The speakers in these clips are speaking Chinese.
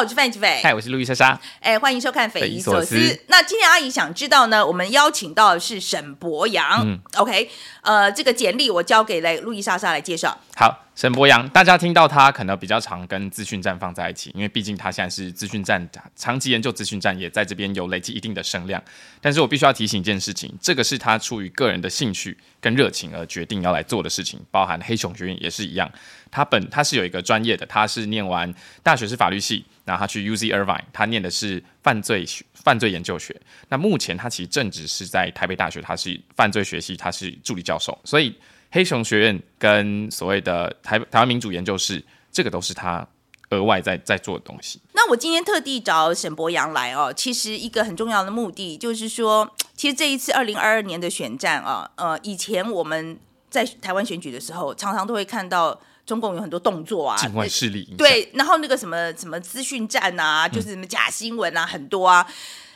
我是范吉斐。嗨，我是路易莎莎。哎，欢迎收看《匪夷所思匪夷所思》。那今天阿姨想知道呢，我们邀请到的是沈博洋。嗯 OK，呃，这个简历我交给了路易莎莎来介绍。好，沈博阳，大家听到他可能比较常跟资讯站放在一起，因为毕竟他现在是资讯站长期研究资讯站，也在这边有累积一定的声量。但是我必须要提醒一件事情，这个是他出于个人的兴趣跟热情而决定要来做的事情，包含黑熊学院也是一样。他本他是有一个专业的，他是念完大学是法律系，然后他去 UZ Irvine，他念的是犯罪学犯罪研究学。那目前他其实正职是在台北大学，他是犯罪学系，他是助理教授，所以。黑熊学院跟所谓的台台湾民主研究室，这个都是他额外在在做的东西。那我今天特地找沈博阳来哦，其实一个很重要的目的就是说，其实这一次二零二二年的选战啊，呃，以前我们在台湾选举的时候，常常都会看到中共有很多动作啊，境外势力对，然后那个什么什么资讯战啊，就是什么假新闻啊，很多啊。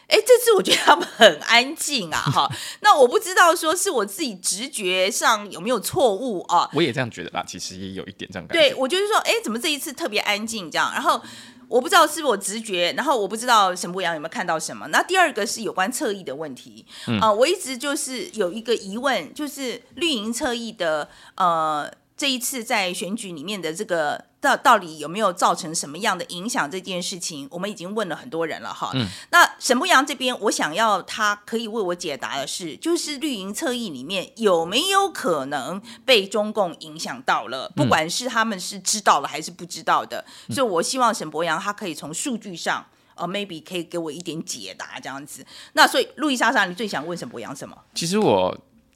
哎，这次我觉得他们很安静啊，哈。那我不知道说是我自己直觉上有没有错误啊？我也这样觉得啦，其实也有一点这样感觉。对，我就是说，哎，怎么这一次特别安静这样？然后我不知道是不是我直觉，然后我不知道沈博阳有没有看到什么。那第二个是有关侧翼的问题，啊、我一直就是有一个疑问，就是绿营侧翼的呃。这一次在选举里面的这个到到底有没有造成什么样的影响？这件事情我们已经问了很多人了哈。嗯那沈博阳这边，我想要他可以为我解答的是，就是绿营侧翼里面有没有可能被中共影响到了？不管是他们是知道了还是不知道的，所以我希望沈博阳他可以从数据上。呃，maybe 可以给我一点解答这样子。那所以，路易莎莎，你最想问沈博阳什么？其实我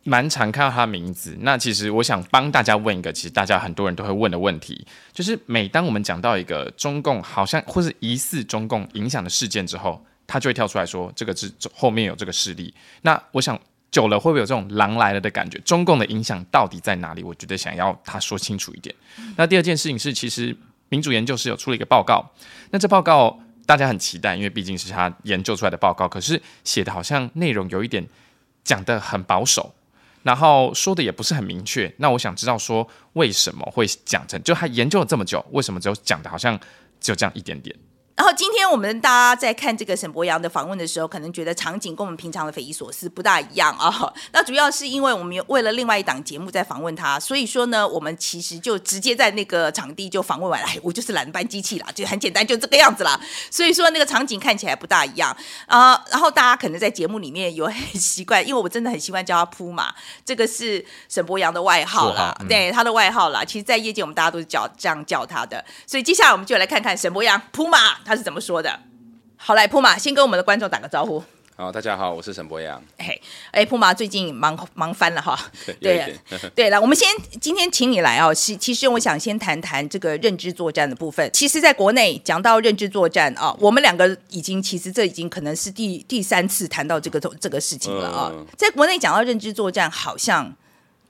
蛮常看到他的名字。那其实我想帮大家问一个，其实大家很多人都会问的问题，就是每当我们讲到一个中共好像或是疑似中共影响的事件之后，他就会跳出来说这个是后面有这个势力。那我想久了会不会有这种狼来了的感觉？中共的影响到底在哪里？我觉得想要他说清楚一点。那第二件事情是，其实民主研究室有出了一个报告，那这报告大家很期待，因为毕竟是他研究出来的报告，可是写的好像内容有一点讲的很保守。然后说的也不是很明确，那我想知道说为什么会讲成，就他研究了这么久，为什么只有讲的好像只有这样一点点？然后今天我们大家在看这个沈博阳的访问的时候，可能觉得场景跟我们平常的匪夷所思不大一样啊。那主要是因为我们为了另外一档节目在访问他，所以说呢，我们其实就直接在那个场地就访问完了。哎，我就是懒班机器啦，就很简单，就这个样子啦。所以说那个场景看起来不大一样啊、然后大家可能在节目里面有很习惯，因为我真的很习惯叫他铺马，这个是沈博阳的外号啦，对他的外号啦。其实，在业界我们大家都是叫这样叫他的。所以接下来我们就来看看沈博阳铺马他是怎么说的。好，来铺马先跟我们的观众打个招呼。好，大家好，我是沈博阳。哎哎，铺马最近忙忙翻了哈。对，对一点。对了，我们先今天请你来哦，是其实我想先谈谈这个认知作战的部分。其实，在国内讲到认知作战啊，我们两个已经其实这已经可能是第第三次谈到这个这个事情了啊。嗯在国内讲到认知作战，好像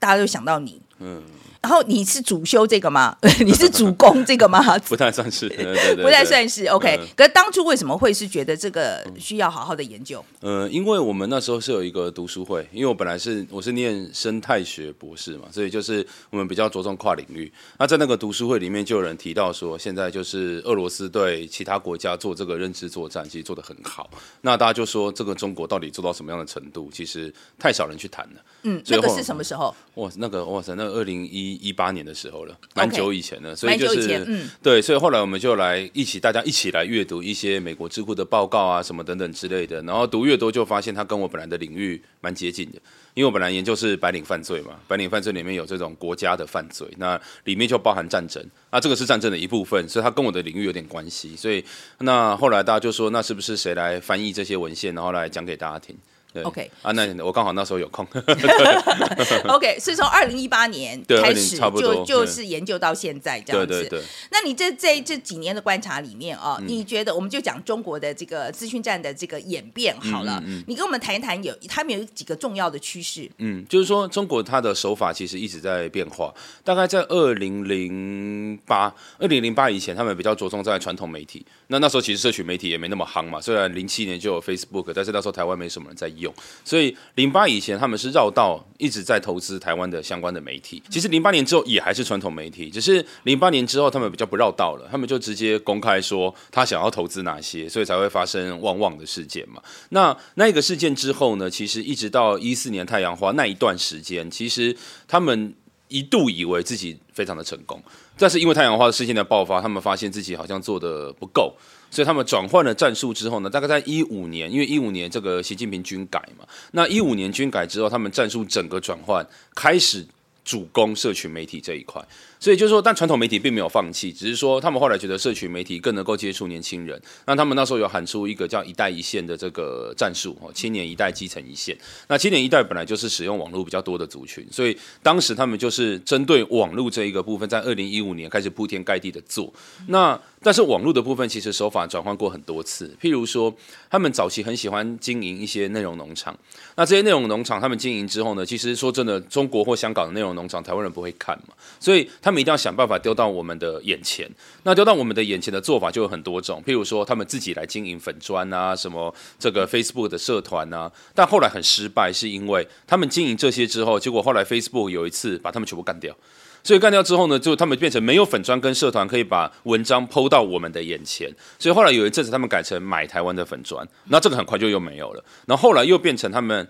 大家都想到你，嗯，然后你是主修这个吗？你是主攻这个吗？不太算是，对对对不太算是 OK，、嗯可是当初为什么会是觉得这个需要好好的研究？呃，因为我们那时候是有一个读书会，因为我本来是我是念生态学博士嘛，所以就是我们比较着重跨领域。那在那个读书会里面，就有人提到说，现在就是俄罗斯对其他国家做这个认知作战，其实做得很好。那大家就说，这个中国到底做到什么样的程度？其实太少人去谈了。嗯，那个是什么时候？哇，那个哇塞，那二零一一一八年的时候了，蛮久以前了，所以就是嗯对，所以后来我们就来一起，大家一起来阅读一些美国智库的报告啊，什么等等之类的，然后读越多，就发现它跟我本来的领域蛮接近的，因为我本来研究是白领犯罪嘛，白领犯罪里面有这种国家的犯罪，那里面就包含战争，那这个是战争的一部分，所以它跟我的领域有点关系，所以那后来大家就说，那是不是谁来翻译这些文献，然后来讲给大家听？对 OK 啊，那我刚好那时候有空，OK，是从二零一八年开始就就是研究到现在这样子。对对对。那你这这这几年的观察里面啊、嗯你觉得我们就讲中国的这个资讯站的这个演变好了，你跟我们谈一谈有他们有几个重要的趋势。嗯，就是说中国它的手法其实一直在变化。大概在二零零八、二零零八以前，他们比较着重在传统媒体。那那时候其实社群媒体也没那么夯嘛，虽然零七年就有 Facebook，但是那时候台湾没什么人在用。用所以零八以前他们是绕道一直在投资台湾的相关的媒体。其实零八年之后也还是传统媒体，只是零八年之后他们比较不绕道了，他们就直接公开说他想要投资哪些，所以才会发生旺旺的事件嘛。那那个事件之后呢，其实一直到一四年太阳花那一段时间，其实他们一度以为自己非常的成功。但是因为太阳花事件的爆发，他们发现自己好像做的不够，所以他们转换了战术之后呢，大概在一五年，因为一五年这个习近平军改嘛，那一五年军改之后，他们战术整个转换，开始主攻社群媒体这一块。所以就是说，但传统媒体并没有放弃，只是说他们后来觉得社群媒体更能够接触年轻人。那他们那时候有喊出一个叫“一代一线”的这个战术，哦，青年一代基层一线。那青年一代本来就是使用网络比较多的族群，所以当时他们就是针对网络这一个部分，在二零一五年开始铺天盖地的做。那但是网络的部分其实手法转换过很多次，譬如说他们早期很喜欢经营一些内容农场。那这些内容农场他们经营之后呢，其实说真的，中国或香港的内容农场，台湾人不会看嘛，所以。他们一定要想办法丢到我们的眼前。那丢到我们的眼前的做法就有很多种，譬如说他们自己来经营粉砖啊，什么这个 Facebook 的社团啊。但后来很失败，是因为他们经营这些之后，结果后来 Facebook 有一次把他们全部干掉。所以干掉之后呢，就他们变成没有粉砖跟社团可以把文章抛到我们的眼前。所以后来有一阵子，他们改成买台湾的粉砖，那这个很快就又没有了。然后后来又变成他们。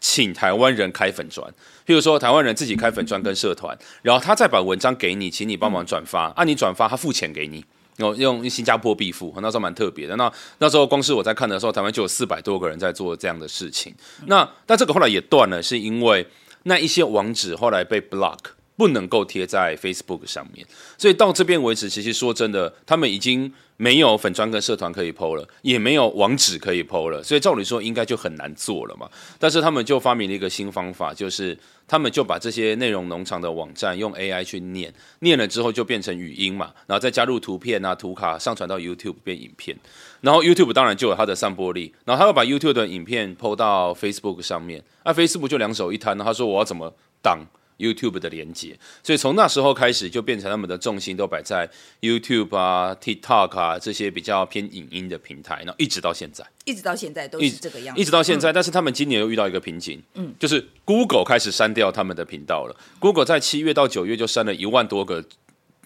请台湾人开粉砖，譬如说台湾人自己开粉砖跟社团，然后他再把文章给你，请你帮忙转发，按你转发，他付钱给你，然后用新加坡币付，那时候蛮特别的。那那时候光是我在看的时候，台湾就有四百多个人在做这样的事情。那但这个后来也断了，是因为那一些网址后来被 block，不能够贴在 Facebook 上面。所以到这边为止，其实说真的，他们已经。没有粉砖跟社团可以 PO 了，也没有网址可以 PO 了，所以照理说应该就很难做了嘛。但是他们就发明了一个新方法，就是他们就把这些内容农场的网站用 AI 去念，念了之后就变成语音嘛，然后再加入图片啊、图卡，上传到 YouTube 变影片，然后 YouTube 当然就有它的散播力，然后他又把 YouTube 的影片 PO 到 Facebook 上面，那 Facebook 就两手一摊，他说我要怎么挡？YouTube 的连接，所以从那时候开始就变成他们的重心都摆在 YouTube 啊、TikTok 啊这些比较偏影音的平台，然后一直到现在，一直到现在都是这个样子，一直到现在。但是他们今年又遇到一个瓶颈，嗯，就是 Google 开始删掉他们的频道了。Google 在七月到九月就删了一万多个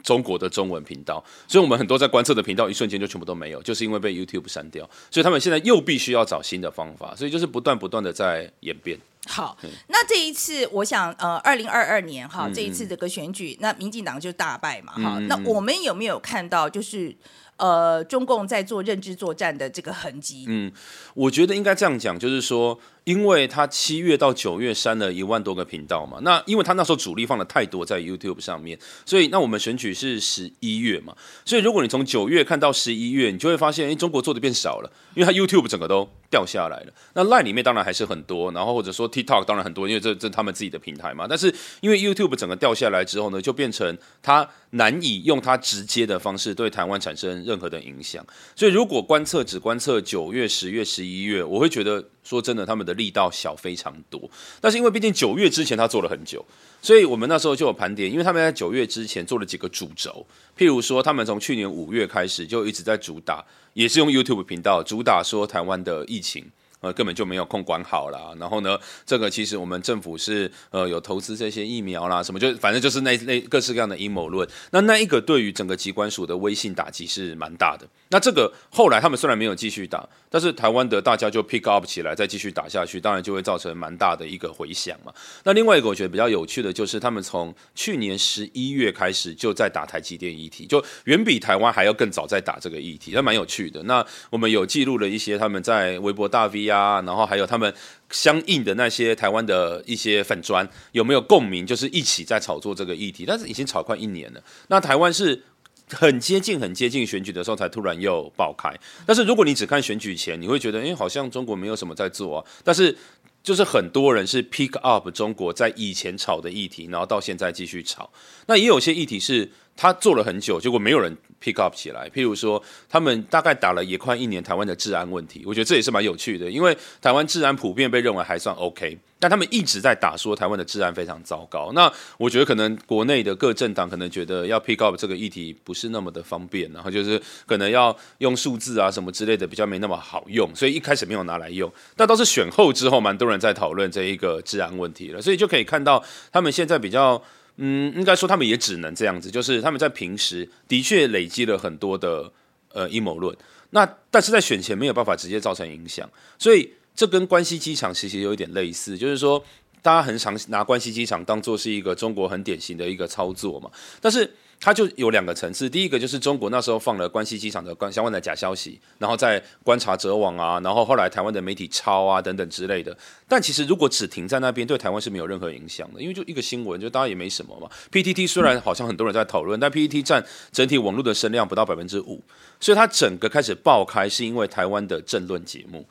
中国的中文频道，所以我们很多在观测的频道一瞬间就全部都没有，就是因为被 YouTube 删掉。所以他们现在又必须要找新的方法，所以就是不断不断的在演变。好，那这一次我想，呃，二零二二年哈，这一次这个选举，那民进党就大败嘛，哈，那我们有没有看到就是？呃，中共在做认知作战的这个痕迹。嗯，我觉得应该这样讲，就是说，因为他七月到九月删了一万多个频道嘛，那因为他那时候主力放的太多在 YouTube 上面，所以那我们选举是十一月嘛，所以如果你从九月看到十一月，你就会发现，哎，中国做的变少了，因为他 YouTube 整个都掉下来了。那 Line 里面当然还是很多，然后或者说 TikTok 当然很多，因为这这他们自己的平台嘛。但是因为 YouTube 整个掉下来之后呢，就变成他难以用他直接的方式对台湾产生。任何的影响，所以如果观测只观测九月、十月、十一月，我会觉得说真的，他们的力道小非常多。但是因为毕竟九月之前他做了很久，所以我们那时候就有盘点，因为他们在九月之前做了几个主轴，譬如说他们从去年五月开始就一直在主打，也是用 YouTube 频道主打说台湾的疫情。呃，根本就没有空管好啦。然后呢，这个其实我们政府是呃有投资这些疫苗啦，什么就反正就是那那各式各样的阴谋论。那那一个对于整个机关署的微信打击是蛮大的。那这个后来他们虽然没有继续打，但是台湾的大家就 pick up 起来，再继续打下去，当然就会造成蛮大的一个回响嘛。那另外一个我觉得比较有趣的就是，他们从去年十一月开始就在打台积电议题，就远比台湾还要更早在打这个议题，那蛮有趣的。那我们有记录了一些他们在微博大 V 啊，然后还有他们相应的那些台湾的一些粉砖有没有共鸣？就是一起在炒作这个议题，但是已经炒快一年了。那台湾是很接近、很接近选举的时候才突然又爆开。但是如果你只看选举前，你会觉得，哎，好像中国没有什么在做啊。但是就是很多人是 pick up 中国在以前炒的议题，然后到现在继续炒。那也有些议题是他做了很久，结果没有人 pick up 起来。譬如说，他们大概打了也快一年台湾的治安问题，我觉得这也是蛮有趣的，因为台湾治安普遍被认为还算 OK，但他们一直在打说台湾的治安非常糟糕。那我觉得可能国内的各政党可能觉得要 pick up 这个议题不是那么的方便，然后就是可能要用数字啊什么之类的比较没那么好用，所以一开始没有拿来用。但倒是选后之后，蛮多人在讨论这一个治安问题了，所以就可以看到他们现在比较。嗯，应该说他们也只能这样子，就是他们在平时的确累积了很多的呃阴谋论，那但是在选前没有办法直接造成影响，所以这跟关西机场其实有一点类似，就是说大家很常拿关西机场当做是一个中国很典型的一个操作嘛，但是。它就有两个层次，第一个就是中国那时候放了关西机场的关相关的假消息，然后在观察者网啊，然后后来台湾的媒体抄啊等等之类的。但其实如果只停在那边，对台湾是没有任何影响的，因为就一个新闻，就大家也没什么嘛。PTT 虽然好像很多人在讨论，但 PTT 占整体网络的声量不到百分之五，所以它整个开始爆开是因为台湾的政论节目。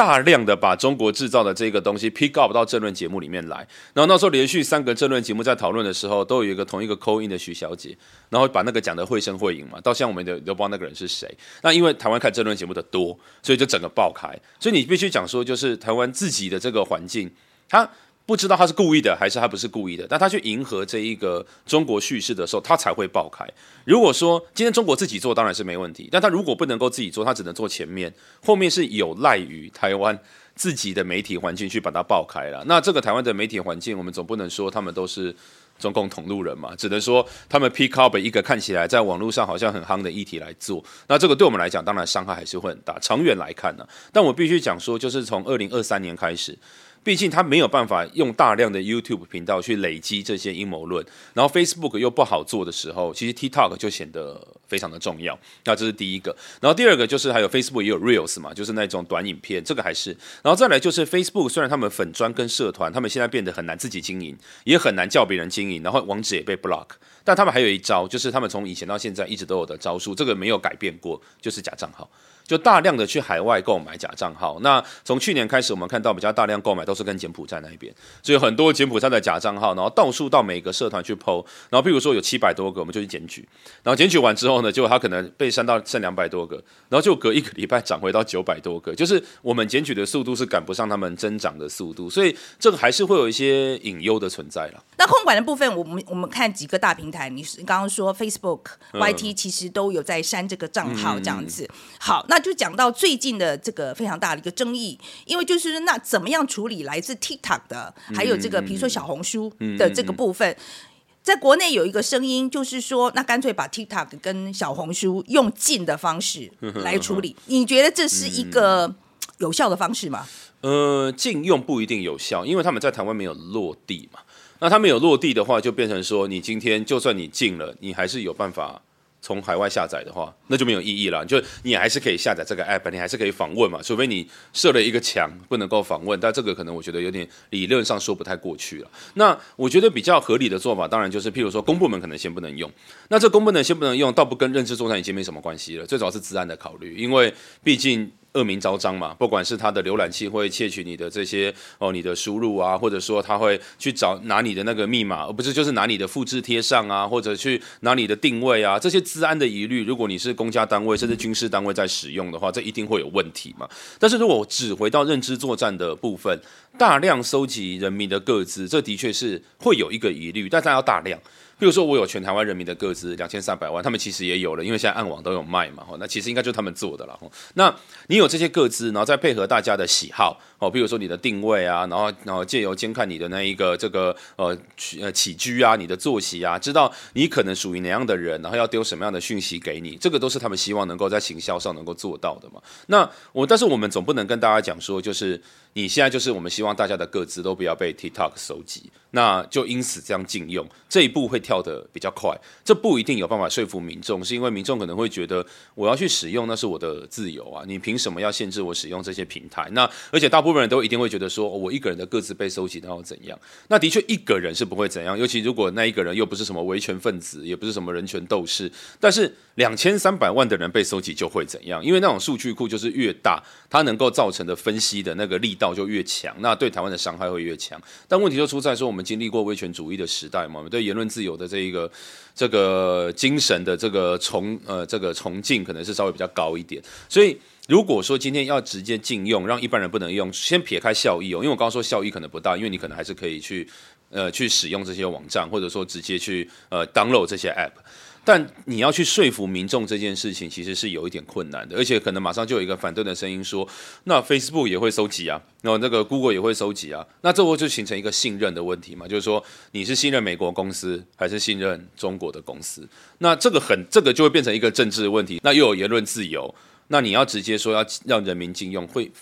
大量的把中国制造的这个东西 pick up 到政论节目里面来，然后那时候连续三个政论节目在讨论的时候，都有一个同一个 coin 的徐小姐，然后把那个讲的绘声绘影嘛，到现在我们都都不知道那个人是谁。那因为台湾看政论节目的多，所以就整个爆开。所以你必须讲说，就是台湾自己的这个环境，它。不知道他是故意的还是他不是故意的，但他去迎合这一个中国叙事的时候，他才会爆开。如果说今天中国自己做当然是没问题，但他如果不能够自己做，他只能做前面，后面是有赖于台湾自己的媒体环境去把它爆开了。那这个台湾的媒体环境，我们总不能说他们都是中共同路人嘛，只能说他们 pick up 一个看起来在网络上好像很夯的议题来做。那这个对我们来讲，当然伤害还是会很大。长远来看呢，但我必须讲说，就是从二零二三年开始。毕竟他没有办法用大量的 YouTube 频道去累积这些阴谋论，然后 Facebook 又不好做的时候，其实 TikTok 就显得非常的重要。那这是第一个，然后第二个就是还有 Facebook 也有 Reels 嘛，就是那种短影片，这个还是。然后再来就是 Facebook，虽然他们粉专跟社团，他们现在变得很难自己经营，也很难叫别人经营，然后网址也被 block，但他们还有一招，就是他们从以前到现在一直都有的招数，这个没有改变过，就是假账号。就大量的去海外购买假账号，那从去年开始，我们看到比较大量购买都是跟柬埔寨那一边，所以很多柬埔寨的假账号，然后到处到每个社团去剖，然后譬如说有七百多个，我们就去检举，然后检举完之后呢，结果他可能被删到剩两百多个，然后就隔一个礼拜涨回到九百多个，就是我们检举的速度是赶不上他们增长的速度，所以这个还是会有一些隐忧的存在了。那控管的部分，我们我们看几个大平台，你刚刚说 Facebook、YT 其实都有在删这个账号这样子，好，那就讲到最。近的这个非常大的一个争议，因为就是那怎么样处理来自 TikTok 的，还有这个比如说小红书的这个部分，在国内有一个声音，就是说那干脆把 TikTok 跟小红书用禁的方式来处理，你觉得这是一个有效的方式吗？呃，禁用不一定有效，因为他们在台湾没有落地嘛。那他们有落地的话，就变成说，你今天就算你禁了，你还是有办法。从海外下载的话，那就没有意义了。就你还是可以下载这个 app，你还是可以访问嘛，除非你设了一个墙不能够访问。但这个可能我觉得有点理论上说不太过去了。那我觉得比较合理的做法，当然就是譬如说公部门可能先不能用。那这公部门先不能用，倒不跟认知作战已经没什么关系了。最主要是治安的考虑，因为毕竟。恶名昭彰嘛，不管是他的浏览器会窃取你的这些哦，你的输入啊，或者说他会去找拿你的那个密码，而不是就是拿你的复制贴上啊，或者去拿你的定位啊，这些治安的疑虑，如果你是公家单位甚至军事单位在使用的话，这一定会有问题嘛。但是如果只回到认知作战的部分，大量收集人民的个资，这的确是会有一个疑虑，但它要大量。比如说，我有全台湾人民的个资两千三百万，他们其实也有了，因为现在暗网都有卖嘛，那其实应该就他们做的了。那你有这些个资，然后再配合大家的喜好，哦，比如说你的定位啊，然后然后借由监看你的那一个这个呃起呃起居啊，你的作息啊，知道你可能属于哪样的人，然后要丢什么样的讯息给你，这个都是他们希望能够在行销上能够做到的嘛。那我但是我们总不能跟大家讲说，就是你现在就是我们希望大家的个资都不要被 TikTok 收集。那就因此这样禁用这一步会跳得比较快，这不一定有办法说服民众，是因为民众可能会觉得我要去使用那是我的自由啊，你凭什么要限制我使用这些平台？那而且大部分部分人都一定会觉得说，我一个人的个自被收集，然后怎样？那的确一个人是不会怎样，尤其如果那一个人又不是什么维权分子，也不是什么人权斗士，但是两千三百万的人被收集就会怎样？因为那种数据库就是越大，它能够造成的分析的那个力道就越强，那对台湾的伤害会越强。但问题就出在说我。们经历过威权主义的时代嘛，我们对言论自由的这一个这个精神的这个崇呃这个崇敬，可能是稍微比较高一点。所以如果说今天要直接禁用，让一般人不能用，先撇开效益哦，因为我刚刚说效益可能不大，因为你可能还是可以去呃去使用这些网站，或者说直接去呃 download 这些 app。但你要去说服民众这件事情，其实是有一点困难的，而且可能马上就有一个反对的声音说，那 Facebook 也会收集啊，然后那个 Google 也会收集啊，那这会就形成一个信任的问题嘛，就是说你是信任美国公司还是信任中国的公司？那这个很，这个就会变成一个政治问题，那又有言论自由，那你要直接说要让人民禁用，会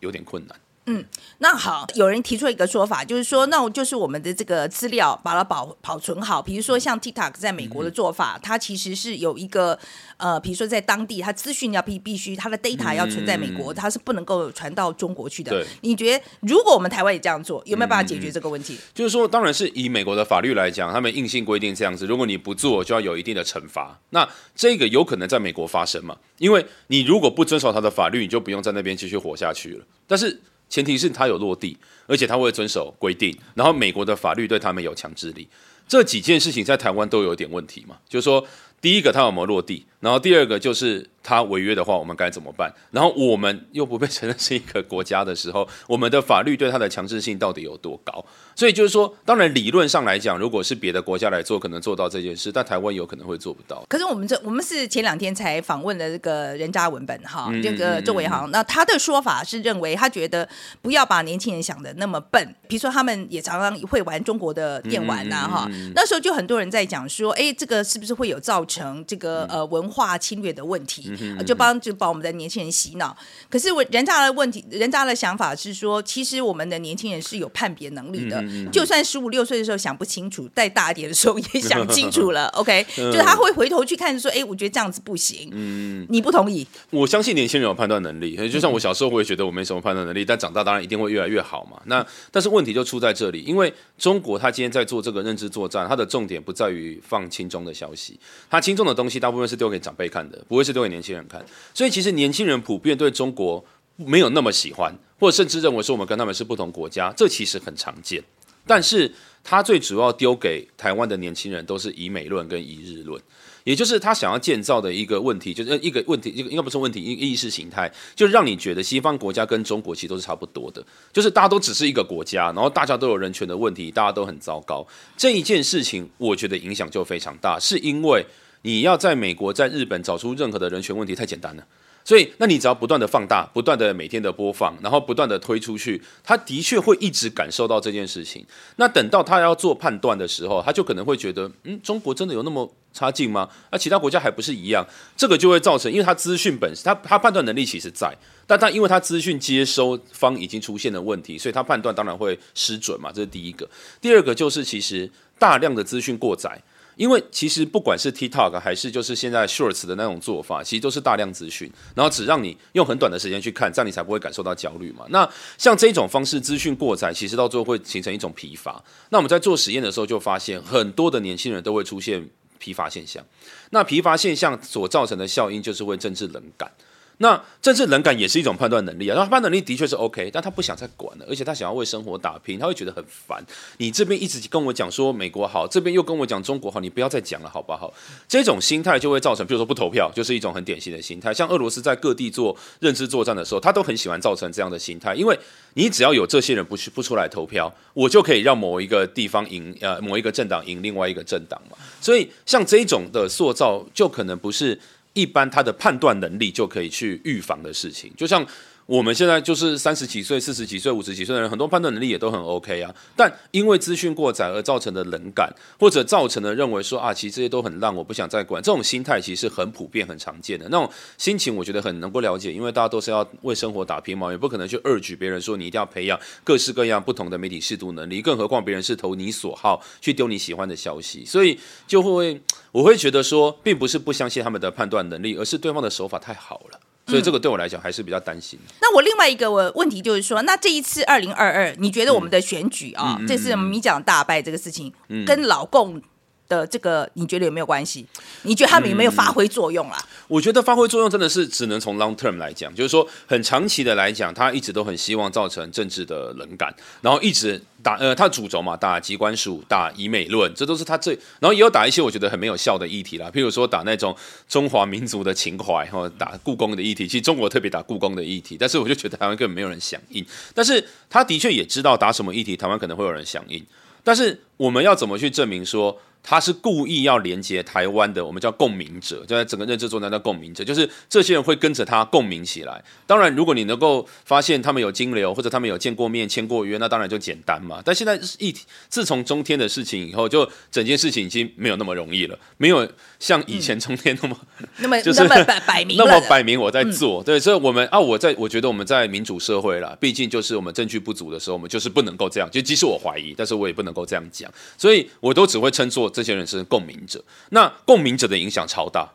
有点困难。嗯，那好，有人提出一个说法，就是说，那我就是我们的这个资料把它保保存好。比如说像 TikTok 在美国的做法，它其实是有一个呃，比如说在当地，它资讯要必必须它的 data 要存在美国，它是不能够传到中国去的。你觉得如果我们台湾也这样做，有没有办法解决这个问题？就是说，当然是以美国的法律来讲，他们硬性规定这样子，如果你不做，就要有一定的惩罚。那这个有可能在美国发生嘛？因为你如果不遵守他的法律，你就不用在那边继续活下去了。但是前提是他有落地，而且他会遵守规定，然后美国的法律对他们有强制力，这几件事情在台湾都有点问题嘛，就是说。第一个，他有没有落地？然后第二个就是他违约的话，我们该怎么办？然后我们又不被承认是一个国家的时候，我们的法律对他的强制性到底有多高？所以就是说，当然理论上来讲，如果是别的国家来做，可能做到这件事，但台湾有可能会做不到。可是我们这我们是前两天才访问了这个人渣文本哈，这个周伟航，那他的说法是认为他觉得不要把年轻人想的那么笨，比如说他们也常常会玩中国的电玩呐哈，那时候就很多人在讲说，哎，这个是不是会有造成这个呃文化侵略的问题，就帮就把我们的年轻人洗脑。可是我人渣的问题，人渣的想法是说，其实我们的年轻人是有判别能力的，就算十五六岁的时候想不清楚，再大一点的时候也 想清楚了。OK，就他会回头去看说，哎，我觉得这样子不行。嗯，你不同意？我相信年轻人有判断能力，就像我小时候我也觉得我没什么判断能力，但长大当然一定会越来越好嘛。那但是问题就出在这里，因为中国他今天在做这个认知作战，它的重点不在于放轻中的消息，他轻重的东西大部分是丢给长辈看的，不会是丢给年轻人看。所以其实年轻人普遍对中国没有那么喜欢，或者甚至认为说我们跟他们是不同国家，这其实很常见。但是他最主要丢给台湾的年轻人都是以美论跟一日论。也就是他想要建造的一个问题，就是一个问题，一个应该不是问题，一个意识形态，就让你觉得西方国家跟中国其实都是差不多的，就是大家都只是一个国家，然后大家都有人权的问题，大家都很糟糕。这一件事情，我觉得影响就非常大，是因为你要在美国、在日本找出任何的人权问题太简单了。所以，那你只要不断的放大，不断的每天的播放，然后不断的推出去，他的确会一直感受到这件事情。那等到他要做判断的时候，他就可能会觉得，嗯，中国真的有那么差劲吗？那其他国家还不是一样？这个就会造成，因为他资讯本身，他他判断能力其实在，但他因为他资讯接收方已经出现了问题，所以他判断当然会失准嘛。这是第一个。第二个就是其实大量的资讯过载。因为其实不管是 TikTok 还是就是现在 Shorts 的那种做法，其实都是大量资讯，然后只让你用很短的时间去看，这样你才不会感受到焦虑嘛。那像这种方式资讯过载，其实到最后会形成一种疲乏。那我们在做实验的时候就发现，很多的年轻人都会出现疲乏现象。那疲乏现象所造成的效应就是会政治冷感。那政治冷感也是一种判断能力啊，那判断能力的确是 OK，但他不想再管了，而且他想要为生活打拼，他会觉得很烦。你这边一直跟我讲说美国好，这边又跟我讲中国好，你不要再讲了，好不好？这种心态就会造成，比如说不投票，就是一种很典型的心态。像俄罗斯在各地做认知作战的时候，他都很喜欢造成这样的心态，因为你只要有这些人不去不出来投票，我就可以让某一个地方赢，呃，某一个政党赢另外一个政党嘛。所以像这种的塑造，就可能不是。一般他的判断能力就可以去预防的事情，就像。我们现在就是三十几岁、四十几岁、五十几岁的人，很多判断能力也都很 OK 啊。但因为资讯过载而造成的冷感，或者造成的认为说啊，其实这些都很烂，我不想再管。这种心态其实很普遍、很常见的那种心情，我觉得很能够了解。因为大家都是要为生活打拼嘛，也不可能去二举别人说你一定要培养各式各样不同的媒体视读能力，更何况别人是投你所好去丢你喜欢的消息，所以就会我会觉得说，并不是不相信他们的判断能力，而是对方的手法太好了。所以这个对我来讲还是比较担心。那我另外一个我问题就是说，那这一次二零二二，你觉得我们的选举啊，这次我们讲大败这个事情，跟老共的这个，你觉得有没有关系？你觉得他们有没有发挥作用啦？我觉得发挥作用真的是只能从 long term 来讲，就是说很长期的来讲，他一直都很希望造成政治的冷感，然后一直打呃，他主轴嘛，打机关署，打以美论，这都是他最，然后也有打一些我觉得很没有效的议题啦，譬如说打那种中华民族的情怀，或打故宫的议题，其实中国特别打故宫的议题，但是我就觉得台湾根本没有人响应，但是他的确也知道打什么议题，台湾可能会有人响应，但是我们要怎么去证明说？他是故意要连接台湾的，我们叫共鸣者，就在整个认知作战叫共鸣者，就是这些人会跟着他共鸣起来。当然，如果你能够发现他们有金流，或者他们有见过面、签过约，那当然就简单嘛。但现在一自从中天的事情以后，就整件事情已经没有那么容易了，没有像以前中天那么那么 就是那么摆摆明那么摆明我在做。对，所以我们啊，我在我觉得我们在民主社会啦，毕竟就是我们证据不足的时候，我们就是不能够这样。就即使我怀疑，但是我也不能够这样讲，所以我都只会称作这些人是共鸣者。那共鸣者的影响超大，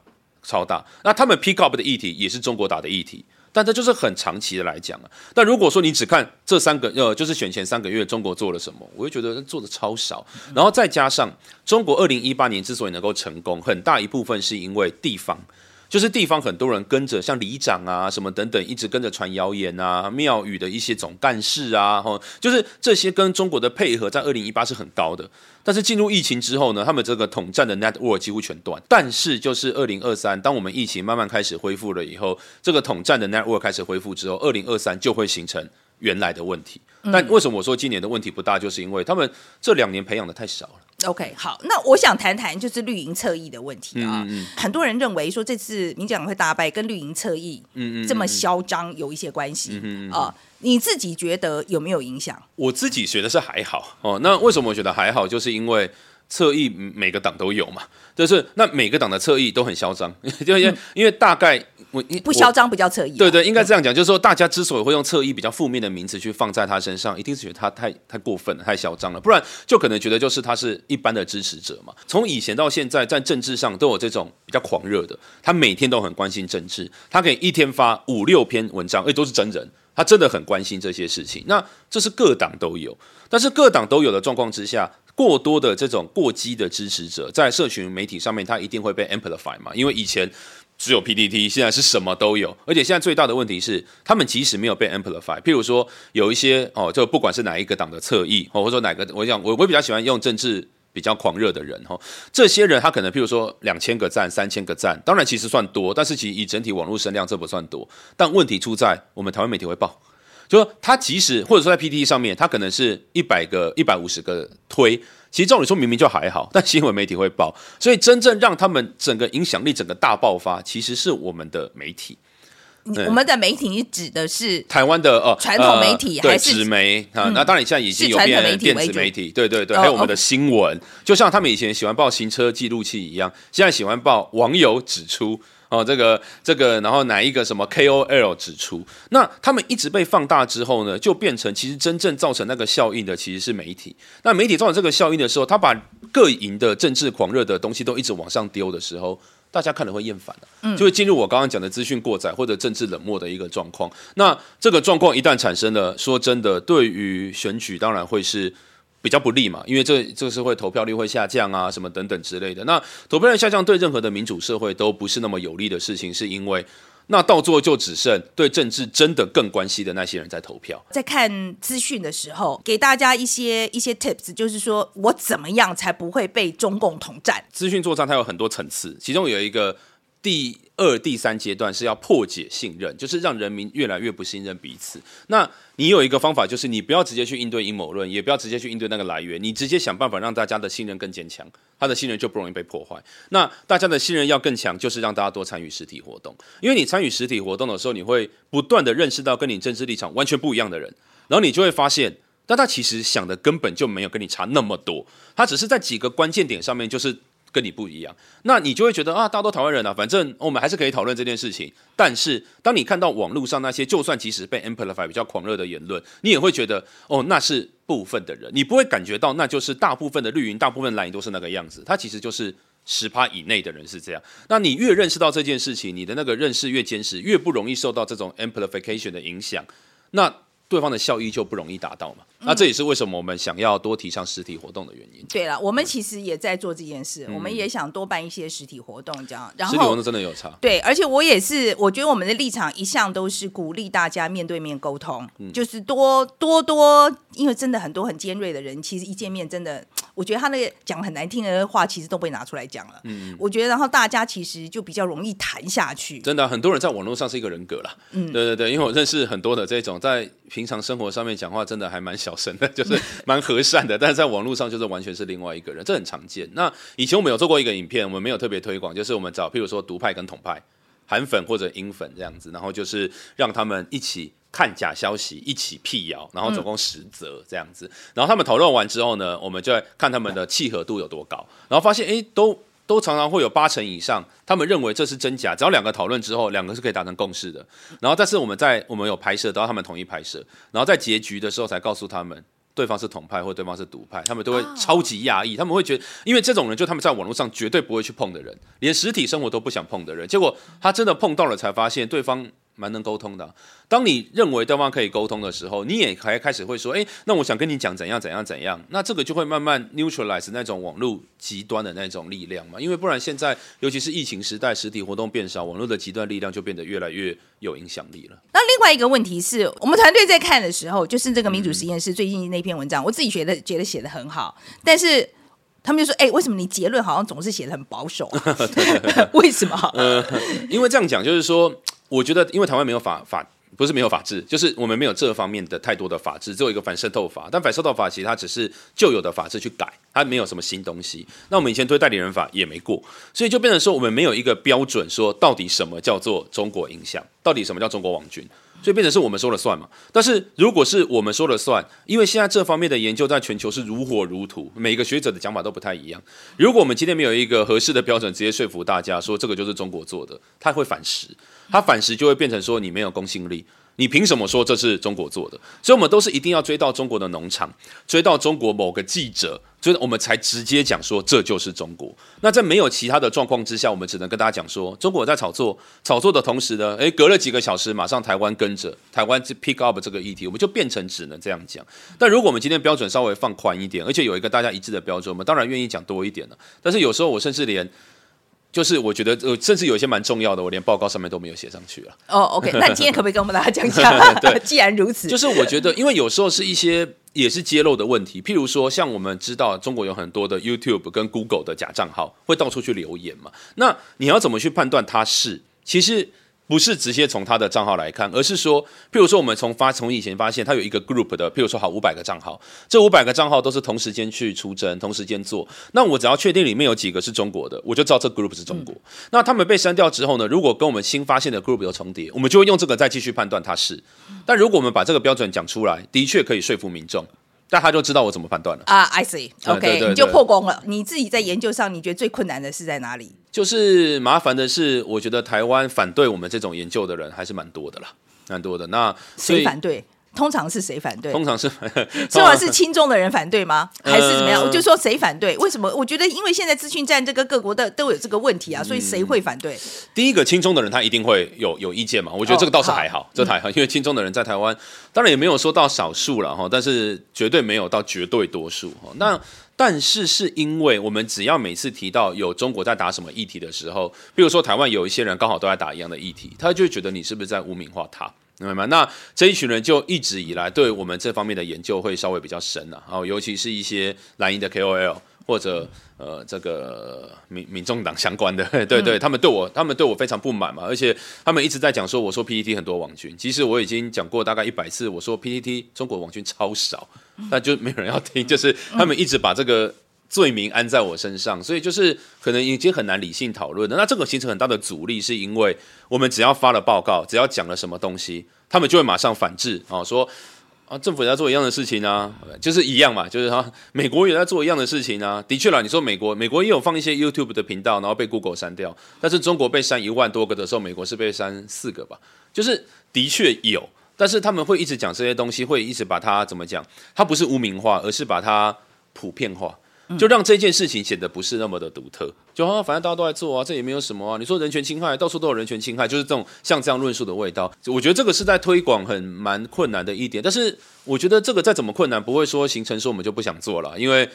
超大。那他们 pick up 的议题也是中国打的议题。但这就是很长期的来讲啊。但如果说你只看这三个，呃，就是选前三个月中国做了什么，我就觉得做的超少。然后再加上中国二零一八年之所以能够成功，很大一部分是因为地方。就是地方很多人跟着，像里长啊什么等等，一直跟着传谣言啊，庙宇的一些总干事啊，哈，就是这些跟中国的配合，在二零一八是很高的。但是进入疫情之后呢，他们这个统战的 network 几乎全断。但是就是二零二三，当我们疫情慢慢开始恢复了以后，这个统战的 network 开始恢复之后，二零二三就会形成原来的问题。但为什么我说今年的问题不大，就是因为他们这两年培养的太少了。OK，好，那我想谈谈就是绿营侧翼的问题啊。嗯嗯很多人认为说这次民进党会大败跟绿营侧翼嗯这么嚣张有一些关系嗯嗯啊、你自己觉得有没有影响？我自己觉得是还好哦。那为什么我觉得还好？就是因为侧翼嗯每个党都有嘛，就是那每个党的侧翼都很嚣张，就因为、因为大概我不嚣张不叫侧翼啊、对对，应该这样讲，就是说，大家之所以会用侧翼比较负面的名词去放在他身上，一定是觉得他太太过分了，太嚣张了，不然就可能觉得就是他是一般的支持者嘛。从以前到现在，在政治上都有这种比较狂热的，他每天都很关心政治，他可以一天发五六篇文章，而且都是真人。他真的很关心这些事情，那这是各党都有，但是各党都有的状况之下，过多的这种过激的支持者，在社群媒体上面，他一定会被 amplify 嘛，因为以前只有 PPT，现在是什么都有，而且现在最大的问题是，他们即使没有被 amplify，譬如说有一些哦，就不管是哪一个党的侧翼，哦，或者说哪个，我讲我我比较喜欢用政治。比较狂热的人哈，这些人他可能譬如说两千个赞、三千个赞，当然其实算多，但是其实以整体网络声量这不算多。但问题出在我们台湾媒体会报，就说他即使或者说在 PDT 上面，他可能是一百个、一百五十个推，其实照理说明明就还好，但新闻媒体会报，所以真正让他们整个影响力整个大爆发，其实是我们的媒体。我们的媒体，你指的是台湾的呃传统媒体还是纸媒啊？那当然现在已经有变电媒体为主子媒体，对对对，哦还有我们的新闻，就像他们以前喜欢报行车记录器一样，现在喜欢报网友指出。哦，这个这个，然后哪一个什么 KOL 指出，那他们一直被放大之后呢，就变成其实真正造成那个效应的其实是媒体。那媒体造成这个效应的时候，他把各营的政治狂热的东西都一直往上丢的时候，大家看了会厌烦的、就会进入我刚刚讲的资讯过载或者政治冷漠的一个状况。那这个状况一旦产生了，说真的，对于选举当然会是。比较不利嘛，因为这这是会投票率会下降啊，什么等等之类的。那投票率下降对任何的民主社会都不是那么有利的事情，是因为那到最后就只剩对政治真的更关心的那些人在投票。在看资讯的时候，给大家一些一些 tips，就是说我怎么样才不会被中共统战？资讯作战它有很多层次，其中有一个第二、第三阶段是要破解信任，就是让人民越来越不信任彼此。那你有一个方法，就是你不要直接去应对阴谋论，也不要直接去应对那个来源，你直接想办法让大家的信任更坚强，他的信任就不容易被破坏。那大家的信任要更强，就是让大家多参与实体活动，因为你参与实体活动的时候，你会不断的认识到跟你政治立场完全不一样的人，然后你就会发现。但他其实想的根本就没有跟你差那么多，他只是在几个关键点上面就是跟你不一样，那你就会觉得啊，大家都台湾人啊，反正我们还是可以讨论这件事情。但是当你看到网络上那些就算即使被 amplify 比较狂热的言论，你也会觉得哦，那是部分的人，你不会感觉到那就是大部分的绿营、大部分蓝营都是那个样子，它其实就是。十趴以内的人是这样，那你越认识到这件事情，你的那个认识越坚实，越不容易受到这种 amplification 的影响，那对方的效益就不容易达到嘛。那这也是为什么我们想要多提倡实体活动的原因。对了，我们其实也在做这件事，我们也想多办一些实体活动，这样。然后实体活动真的有差。对，而且我也是，我觉得我们的立场一向都是鼓励大家面对面沟通，就是多多多，因为真的很多很尖锐的人，其实一见面真的，我觉得他那个讲很难听的话，其实都被拿出来讲了。嗯，我觉得然后大家其实就比较容易谈下去。真的，很多人在网络上是一个人格啦。嗯，对对对，因为我认识很多的这种在平常生活上面讲话真的还蛮小声的，就是蛮和善的，但是在网络上就是完全是另外一个人，这很常见。那以前我们有做过一个影片，我们没有特别推广，就是我们找譬如说独派跟统派、韩粉或者英粉这样子，然后就是让他们一起看假消息，一起辟谣，然后总共十则这样子。然后他们讨论完之后呢，我们就在看他们的契合度有多高，然后发现哎都。都常常会有八成以上，他们认为这是真假。只要两个讨论之后，两个是可以达成共识的。然后，但是我们在我们有拍摄，都要他们同意拍摄。然后在结局的时候才告诉他们，对方是同派或对方是独派，他们都会超级压抑。他们会觉得，因为这种人就他们在网络上绝对不会去碰的人，连实体生活都不想碰的人，结果他真的碰到了，才发现对方。蛮能沟通的。当你认为对方可以沟通的时候，你也还开始会说：“哎，那我想跟你讲怎样怎样怎样。”那这个就会慢慢 neutralize 那种网络极端的那种力量嘛。因为不然，现在尤其是疫情时代，实体活动变少，网络的极端力量就变得越来越有影响力了。那另外一个问题是我们团队在看的时候，就是这个民主实验室最近那篇文章，我自己觉得觉得写的很好，但是他们就说：“哎，为什么你结论好像总是写的很保守？为什么？”呃，因为这样讲就是说。我觉得，因为台湾没有法法，不是没有法治，就是我们没有这方面的太多的法治，只有一个反渗透法。但反渗透法其实它只是旧有的法制去改，它没有什么新东西。那我们以前对代理人法也没过，所以就变成说我们没有一个标准，说到底什么叫做中国影响，到底什么叫中国网军。所以变成是我们说了算嘛？但是如果是我们说了算，因为现在这方面的研究在全球是如火如荼，每个学者的讲法都不太一样。如果我们今天没有一个合适的标准，直接说服大家说这个就是中国做的，他会反噬，他反噬就会变成说你没有公信力。你凭什么说这是中国做的？所以，我们都是一定要追到中国的农场，追到中国某个记者，所以我们才直接讲说这就是中国。那在没有其他的状况之下，我们只能跟大家讲说，中国在炒作，炒作的同时呢，诶，隔了几个小时，马上台湾跟着台湾 pick up 这个议题，我们就变成只能这样讲。但如果我们今天标准稍微放宽一点，而且有一个大家一致的标准，我们当然愿意讲多一点了。但是有时候我甚至连。就是我觉得，呃，甚至有一些蛮重要的，我连报告上面都没有写上去了。哦，OK，那今天可不可以跟我们大家讲一下？对，既然如此，就是我觉得，因为有时候是一些也是揭露的问题，譬如说，像我们知道中国有很多的 YouTube 跟 Google 的假账号会到处去留言嘛，那你要怎么去判断它是？其实。不是直接从他的账号来看，而是说，譬如说，我们从发从以前发现，他有一个 group 的，譬如说，好五百个账号，这五百个账号都是同时间去出征，同时间做。那我只要确定里面有几个是中国的，我就知道这 group 是中国。那他们被删掉之后呢？如果跟我们新发现的 group 有重叠，我们就会用这个再继续判断它是。但如果我们把这个标准讲出来，的确可以说服民众。但他就知道我怎么判断了啊！I see，OK，你就破功了。你自己在研究上，你觉得最困难的是在哪里？就是麻烦的是，我觉得台湾反对我们这种研究的人还是蛮多的啦，蛮多的。那谁反对？通常是谁反对？通常是，通常是亲中的人反对吗？还是怎么样？我就说谁反对？为什么？我觉得，因为现在资讯战，这个各国的都有这个问题啊，所以谁会反对？第一个亲中的人，他一定会有有意见嘛？我觉得这个倒是还好，这还好，因为亲中的人在台湾，当然也没有说到少数了哈，但是绝对没有到绝对多数哈。那但是是因为我们只要每次提到有中国在打什么议题的时候，比如说台湾有一些人刚好都在打一样的议题，他就会觉得你是不是在污名化他？明白吗？那这一群人就一直以来对我们这方面的研究会稍微比较深了，然后尤其是一些蓝营的 KOL 或者呃这个民民众党相关的，对对，他们对我他们对我非常不满嘛，而且他们一直在讲说我说 PPT 很多网军，其实我已经讲过大概一百次，我说 PPT 中国网军超少，那就没有人要听，就是他们一直把这个。罪名安在我身上，所以就是可能已经很难理性讨论的。那这个形成很大的阻力，是因为我们只要发了报告，只要讲了什么东西，他们就会马上反制啊，说啊政府也在做一样的事情啊，就是一样嘛，就是说美国也在做一样的事情啊。的确啦，你说美国，美国也有放一些 YouTube 的频道，然后被 Google 删掉，但是中国被删一万多个的时候，美国是被删四个吧？就是的确有，但是他们会一直讲这些东西，会一直把它怎么讲？它不是污名化，而是把它普遍化。就让这件事情显得不是那么的独特，就啊反正大家都在做啊，这也没有什么啊。你说人权侵害，到处都有人权侵害，就是这种像这样论述的味道。我觉得这个是在推广很蛮困难的一点，但是我觉得这个再怎么困难，不会说形成说我们就不想做了，因为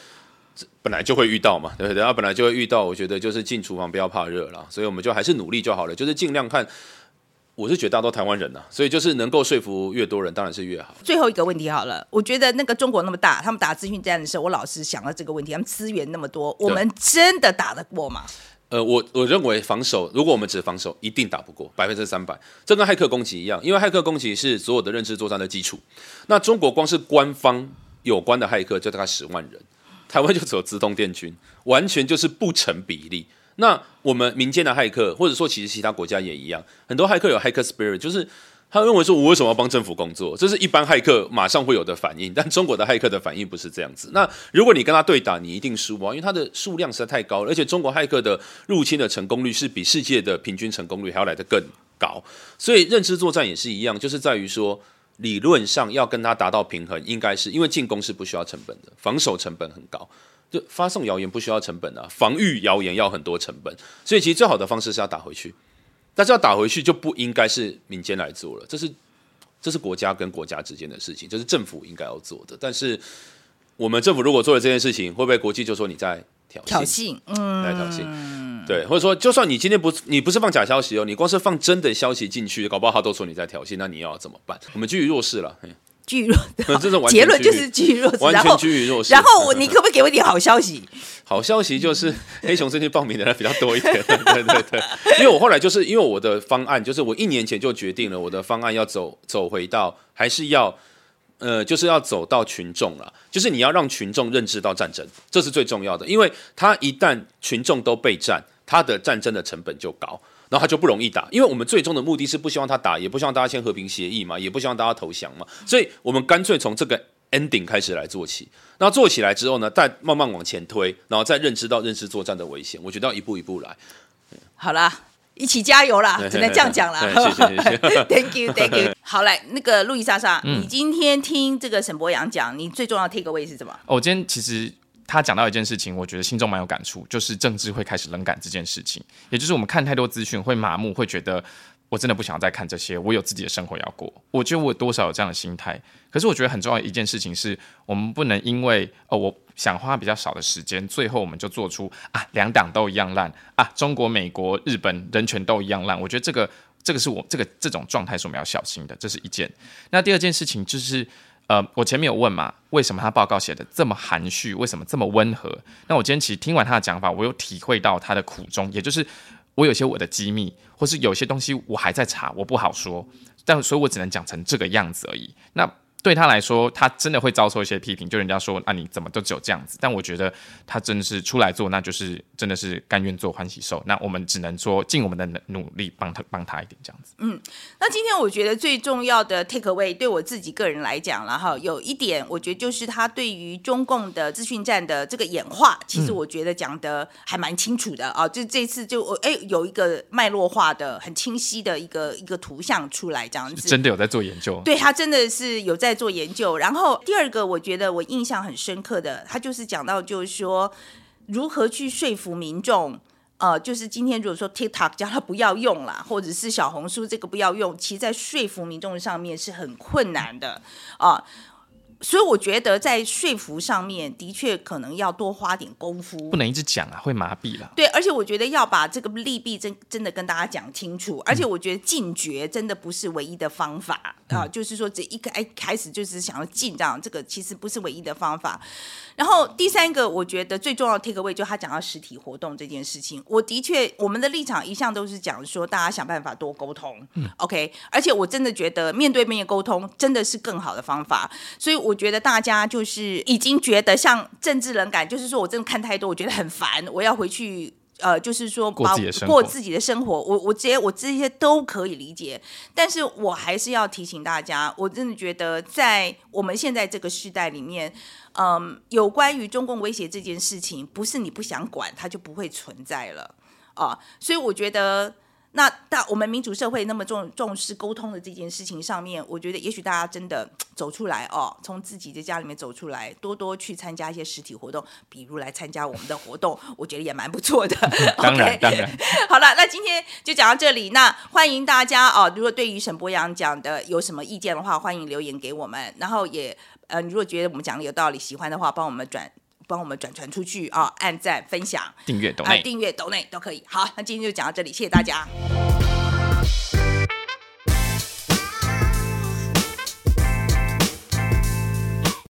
本来就会遇到嘛，对不对？啊，本来就会遇到，我觉得就是进厨房不要怕热了，所以我们就还是努力就好了，就是尽量看。我是觉得大家都台湾人呐、所以就是能够说服越多人，当然是越好。最后一个问题好了，我觉得那个中国那么大，他们打资讯战的时候，我老是想到这个问题，他们资源那么多，我们真的打得过吗？呃，我我认为防守，如果我们只防守，一定打不过百分之三百。这跟骇客攻击一样，因为骇客攻击是所有的认知作战的基础。那中国光是官方有关的骇客就大概十万人，台湾就只有自动电军，完全就是不成比例。那我们民间的骇客，或者说其实其他国家也一样，很多骇客有骇客 spirit，就是他认为说我为什么要帮政府工作，这是一般骇客马上会有的反应。但中国的骇客的反应不是这样子。那如果你跟他对打，你一定输啊，因为他的数量实在太高了，而且中国骇客的入侵的成功率是比世界的平均成功率还要来得更高。所以认知作战也是一样，就是在于说。理论上要跟他达到平衡，应该是因为进攻是不需要成本的，防守成本很高。就发送谣言不需要成本啊，防御谣言要很多成本，所以其实最好的方式是要打回去，但是要打回去就不应该是民间来做了，这是这是国家跟国家之间的事情，这是政府应该要做的。但是我们政府如果做了这件事情，会不会国际就说你在挑衅？挑衅，嗯，来挑衅，对，或者说就算你今天不你不是放假消息哦，你光是放真的消息进去，搞不好他都说你在挑衅，那你要怎么办？我们居于弱势了。嘿居于弱，这是完全结论就是巨弱，完全然后居于弱势然后我你可不可以给我一点好消息？好消息就是 黑熊最近报名的人比较多一点，对对对，因为我后来就是因为我的方案就是我一年前就决定了我的方案要走走回到还是要呃就是要走到群众了，就是你要让群众认知到战争，这是最重要的，因为他一旦群众都备战，他的战争的成本就高。然后他就不容易打，因为我们最终的目的是不希望他打，也不希望大家签和平协议嘛，也不希望大家投降嘛，所以我们干脆从这个 ending 开始来做起。那做起来之后呢，再慢慢往前推，然后再认知到认知作战的危险。我觉得要一步一步来。好啦，一起加油啦，只能这样讲啦。对 谢谢谢谢 Thank you, Thank you。好来，那个路易莎莎，你今天听这个沈博阳讲，你最重要的 take away 是什么？哦，我今天其实他讲到一件事情，我觉得心中蛮有感触，就是政治会开始冷感这件事情，也就是我们看太多资讯会麻木，会觉得我真的不想要再看这些，我有自己的生活要过。我觉得我多少有这样的心态，可是我觉得很重要的一件事情是，我们不能因为哦我想花比较少的时间，最后我们就做出啊两党都一样烂啊，中国、美国、日本人权都一样烂。我觉得这个这个是我这个这种状态是我们要小心的，这是一件。那第二件事情就是。呃，我前面有问嘛，为什么他报告写的这么含蓄？为什么这么温和？那我今天其实听完他的讲法，我有体会到他的苦衷，也就是我有些我的机密，或是有些东西我还在查，我不好说，但所以我只能讲成这个样子而已。那对他来说，他真的会遭受一些批评，就人家说啊，你怎么都只有这样子？但我觉得他真的是出来做，那就是真的是甘愿做欢喜兽。那我们只能说尽我们的能努力帮他帮他一点这样子。嗯那今天我觉得最重要的 take away 对我自己个人来讲了哈，有一点我觉得就是他对于中共的资讯战的这个演化，其实我觉得讲的还蛮清楚的啊。就这次就我哎有一个脉络化的、很清晰的一个一个图像出来，这样子。真的有在做研究，对他真的是有在在做研究。然后第二个，我觉得我印象很深刻的，他就是讲到就是说如何去说服民众。呃，就是今天如果说 TikTok 叫他不要用了，或者是小红书这个不要用，其实在说服民众上面是很困难的啊。所以我觉得在说服上面，的确可能要多花点功夫不。能一直讲啊，会麻痹了。对，而且我觉得要把这个利弊真真的跟大家讲清楚，而且我觉得禁绝真的不是唯一的方法啊，就是说这一开开始就是想要禁这样，这个其实不是唯一的方法。然后第三个，我觉得最重要的 take away 就他讲到实体活动这件事情，我的确我们的立场一向都是讲说大家想办法多沟通、嗯 o k 而且我真的觉得面对面沟通真的是更好的方法，所以我觉得大家就是已经觉得像政治冷感，就是说我真的看太多，我觉得很烦，我要回去。呃，就是说把过自己的生活过自己的生活，我我这些我这些都可以理解，但是我还是要提醒大家，我真的觉得在我们现在这个时代里面，嗯，有关于中共威胁这件事情，不是你不想管，它就不会存在了啊。所以我觉得，那大我们民主社会那么重重视沟通的这件事情上面，我觉得也许大家真的走出来哦，从自己的家里面走出来，多多去参加一些实体活动，比如来参加我们的活动，我觉得也蛮不错的。当然当然，好了，那今天就讲到这里。那欢迎大家哦，如果对于沈博阳讲的有什么意见的话，欢迎留言给我们。然后也呃，你如果觉得我们讲的有道理，喜欢的话，帮我们转帮我们转传出去啊、按赞、分享、订阅抖啊、内。订阅、抖内都可以。好，那今天就讲到这里，谢谢大家。